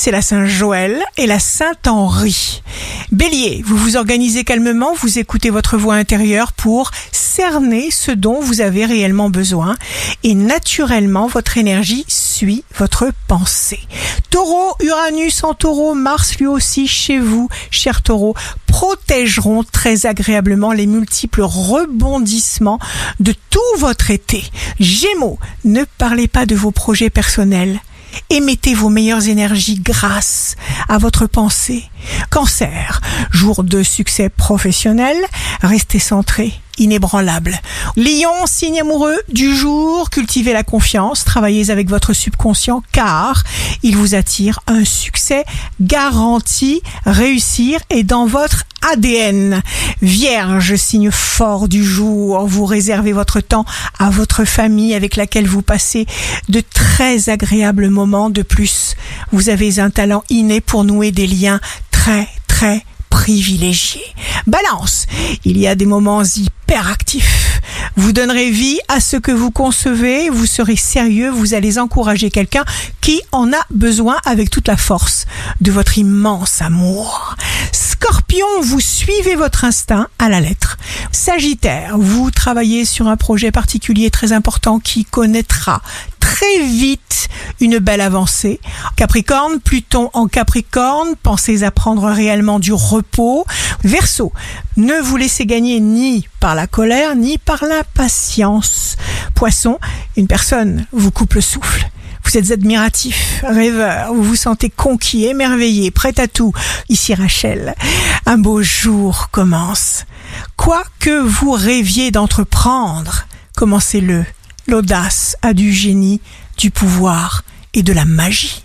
c'est la Saint-Joël et la Saint-Henri. Bélier, vous vous organisez calmement, vous écoutez votre voix intérieure pour cerner ce dont vous avez réellement besoin et naturellement votre énergie suit votre pensée. Taureau, Uranus en taureau, Mars lui aussi chez vous, cher taureau, protégeront très agréablement les multiples rebondissements de tout votre été. Gémeaux, ne parlez pas de vos projets personnels. Émettez vos meilleures énergies grâce à votre pensée. Cancer, jour de succès professionnel, restez centré inébranlable. Lion, signe amoureux du jour, cultivez la confiance, travaillez avec votre subconscient car il vous attire un succès garanti, réussir est dans votre ADN. Vierge, signe fort du jour, vous réservez votre temps à votre famille avec laquelle vous passez de très agréables moments de plus. Vous avez un talent inné pour nouer des liens très très privilégiés. Balance, il y a des moments hyperactifs. Vous donnerez vie à ce que vous concevez, vous serez sérieux, vous allez encourager quelqu'un qui en a besoin avec toute la force de votre immense amour. Scorpion, vous suivez votre instinct à la lettre. Sagittaire, vous travaillez sur un projet particulier très important qui connaîtra très vite une belle avancée. Capricorne, Pluton en Capricorne, pensez à prendre réellement du repos. Verseau, ne vous laissez gagner ni par la colère ni par l'impatience. Poisson, une personne vous coupe le souffle. Vous êtes admiratif, rêveur, vous vous sentez conquis, émerveillé, prêt à tout. Ici Rachel, un beau jour commence. Quoi que vous rêviez d'entreprendre, commencez-le. L'audace a du génie, du pouvoir et de la magie.